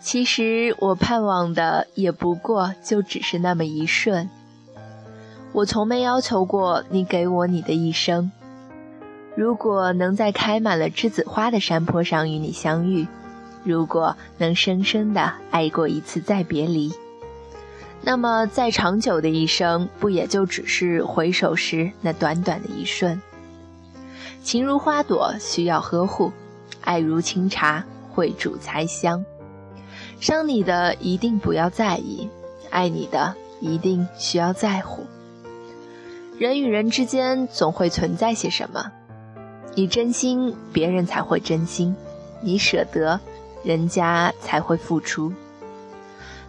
其实我盼望的也不过就只是那么一瞬。我从没要求过你给我你的一生。如果能在开满了栀子花的山坡上与你相遇，如果能深深的爱过一次再别离，那么再长久的一生，不也就只是回首时那短短的一瞬？情如花朵，需要呵护；爱如清茶，会煮才香。伤你的一定不要在意，爱你的一定需要在乎。人与人之间总会存在些什么，你真心，别人才会真心；你舍得，人家才会付出。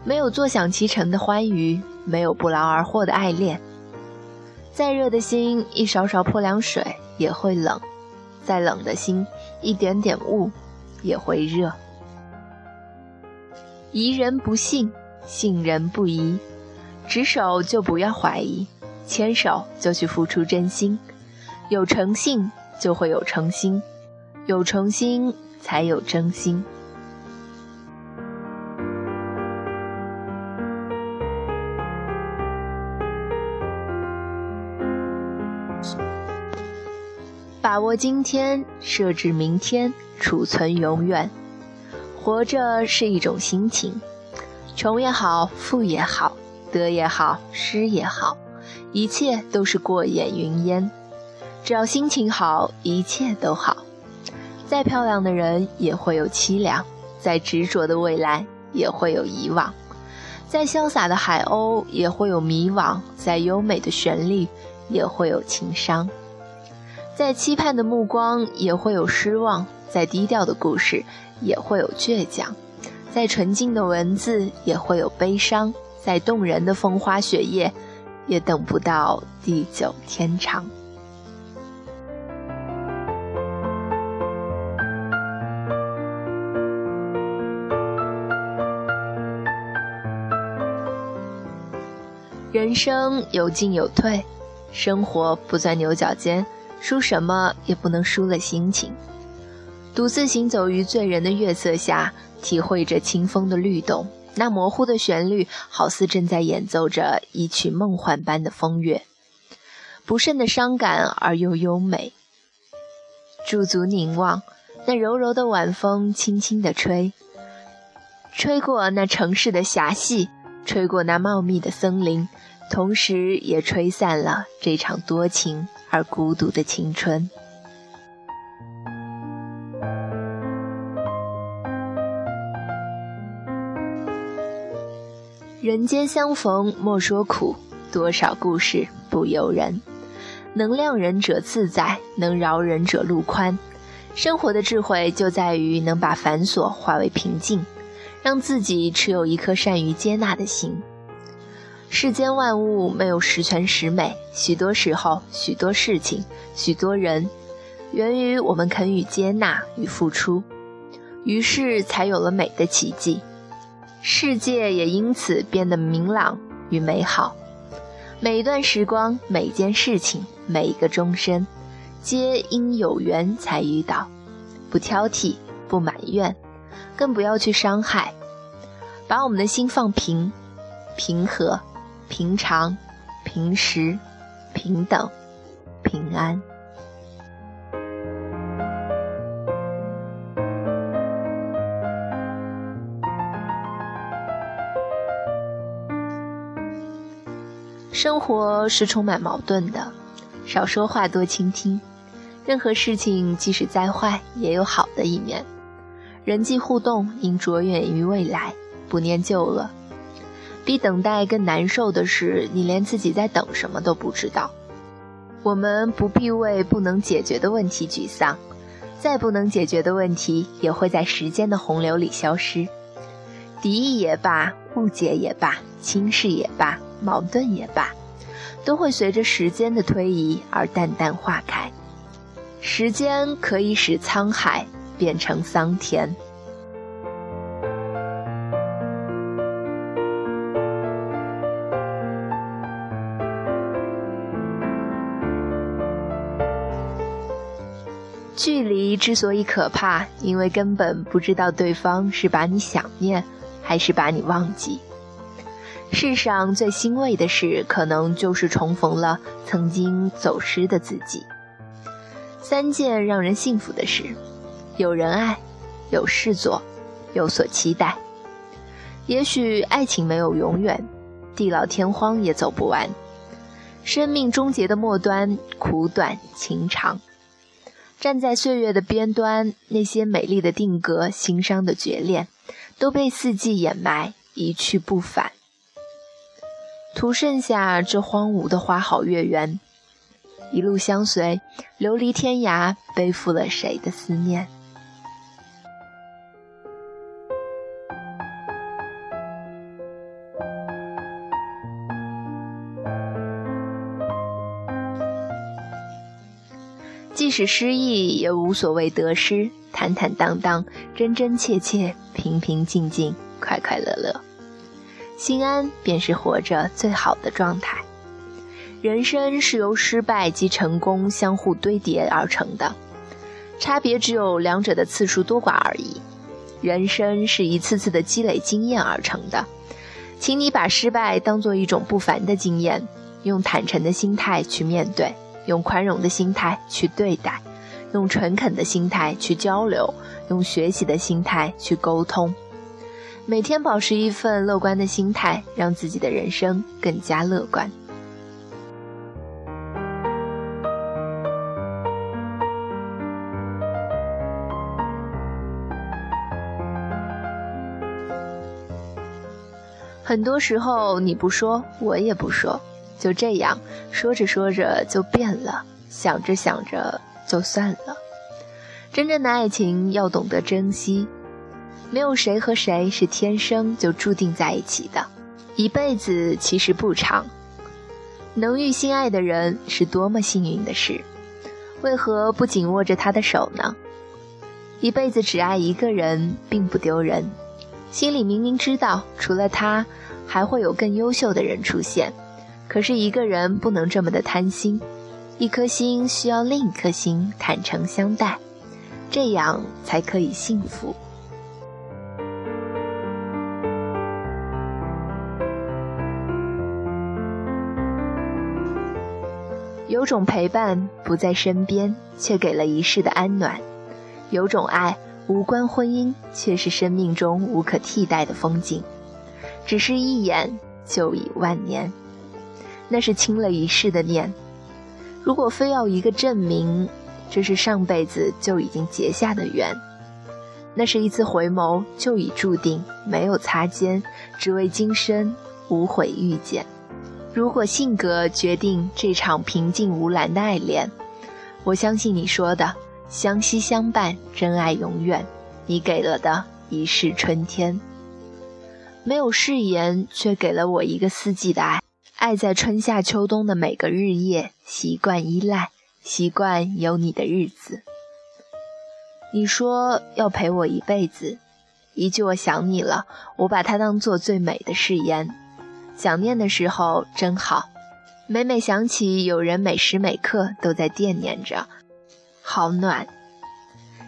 没有坐享其成的欢愉，没有不劳而获的爱恋。再热的心，一勺勺泼凉水也会冷；再冷的心，一点点雾也会热。疑人不信，信人不疑。执手就不要怀疑，牵手就去付出真心。有诚信就会有诚心，有诚心才有真心。把握今天，设置明天，储存永远。活着是一种心情，穷也好，富也好，得也好，失也好，一切都是过眼云烟。只要心情好，一切都好。再漂亮的人也会有凄凉，再执着的未来也会有遗忘，再潇洒的海鸥也会有迷惘，再优美的旋律也会有情伤，再期盼的目光也会有失望，再低调的故事。也会有倔强，再纯净的文字也会有悲伤，再动人的风花雪月，也等不到地久天长。人生有进有退，生活不钻牛角尖，输什么也不能输了心情。独自行走于醉人的月色下，体会着清风的律动，那模糊的旋律，好似正在演奏着一曲梦幻般的风乐，不甚的伤感而又优美。驻足凝望，那柔柔的晚风轻轻地吹，吹过那城市的狭隙，吹过那茂密的森林，同时也吹散了这场多情而孤独的青春。人间相逢莫说苦，多少故事不由人。能谅人者自在，能饶人者路宽。生活的智慧就在于能把繁琐化为平静，让自己持有一颗善于接纳的心。世间万物没有十全十美，许多时候，许多事情，许多人，源于我们肯与接纳与付出，于是才有了美的奇迹。世界也因此变得明朗与美好。每一段时光，每一件事情，每一个终身，皆因有缘才遇到。不挑剔，不埋怨，更不要去伤害。把我们的心放平，平和，平常，平时，平等，平安。生活是充满矛盾的，少说话，多倾听。任何事情即使再坏，也有好的一面。人际互动应着眼于未来，不念旧恶。比等待更难受的是，你连自己在等什么都不知道。我们不必为不能解决的问题沮丧，再不能解决的问题也会在时间的洪流里消失。敌意也罢，误解也罢，轻视也罢。矛盾也罢，都会随着时间的推移而淡淡化开。时间可以使沧海变成桑田。离之所以可怕，因为根本不知道对方是把你想念，还是把你忘记。世上最欣慰的事，可能就是重逢了曾经走失的自己。三件让人幸福的事：有人爱，有事做，有所期待。也许爱情没有永远，地老天荒也走不完。生命终结的末端，苦短情长。站在岁月的边端，那些美丽的定格，心伤的绝恋，都被四季掩埋，一去不返。徒剩下这荒芜的花好月圆，一路相随，流离天涯，背负了谁的思念？使失意，也无所谓得失，坦坦荡荡，真真切切，平平静静，快快乐乐。心安便是活着最好的状态。人生是由失败及成功相互堆叠而成的，差别只有两者的次数多寡而已。人生是一次次的积累经验而成的，请你把失败当做一种不凡的经验，用坦诚的心态去面对，用宽容的心态去对待，用诚恳的心态去交流，用学习的心态去沟通。每天保持一份乐观的心态，让自己的人生更加乐观。很多时候，你不说，我也不说，就这样说着说着就变了，想着想着就算了。真正的爱情要懂得珍惜。没有谁和谁是天生就注定在一起的，一辈子其实不长。能遇心爱的人是多么幸运的事，为何不紧握着他的手呢？一辈子只爱一个人并不丢人，心里明明知道除了他，还会有更优秀的人出现，可是一个人不能这么的贪心，一颗心需要另一颗心坦诚相待，这样才可以幸福。有种陪伴不在身边，却给了一世的安暖；有种爱无关婚姻，却是生命中无可替代的风景。只是一眼就已万年，那是倾了一世的念。如果非要一个证明，这是上辈子就已经结下的缘。那是一次回眸就已注定，没有擦肩，只为今生无悔遇见。如果性格决定这场平静无澜的爱恋，我相信你说的相惜相伴，真爱永远。你给了的一世春天，没有誓言，却给了我一个四季的爱。爱在春夏秋冬的每个日夜，习惯依赖，习惯有你的日子。你说要陪我一辈子，一句我想你了，我把它当做最美的誓言。想念的时候真好，每每想起有人每时每刻都在惦念着，好暖，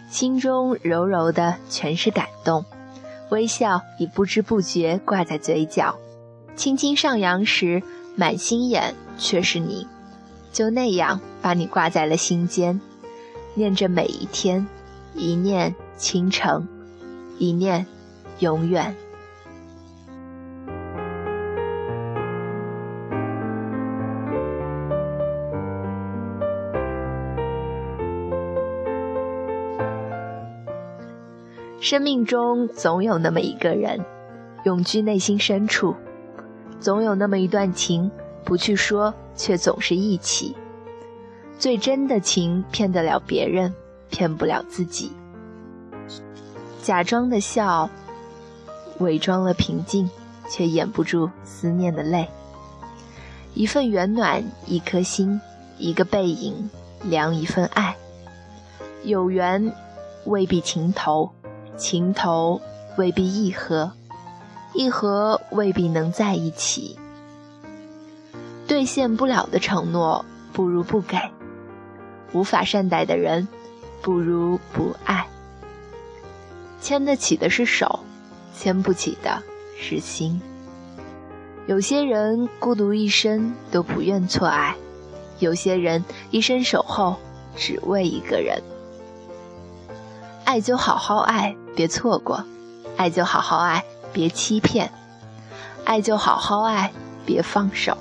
心中柔柔的全是感动，微笑已不知不觉挂在嘴角，轻轻上扬时，满心眼却是你，就那样把你挂在了心间，念着每一天，一念倾城，一念永远。生命中总有那么一个人，永居内心深处；总有那么一段情，不去说，却总是一起。最真的情骗得了别人，骗不了自己。假装的笑，伪装了平静，却掩不住思念的泪。一份圆暖，一颗心，一个背影，量一份爱。有缘，未必情投。情投未必意合，一合未必能在一起。兑现不了的承诺，不如不给。无法善待的人，不如不爱。牵得起的是手，牵不起的是心。有些人孤独一生都不愿错爱，有些人一生守候只为一个人。爱就好好爱，别错过；爱就好好爱，别欺骗；爱就好好爱，别放手。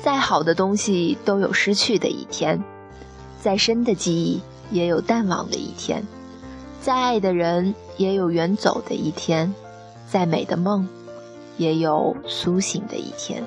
再好的东西都有失去的一天，再深的记忆也有淡忘的一天，再爱的人也有远走的一天，再美的梦也有苏醒的一天。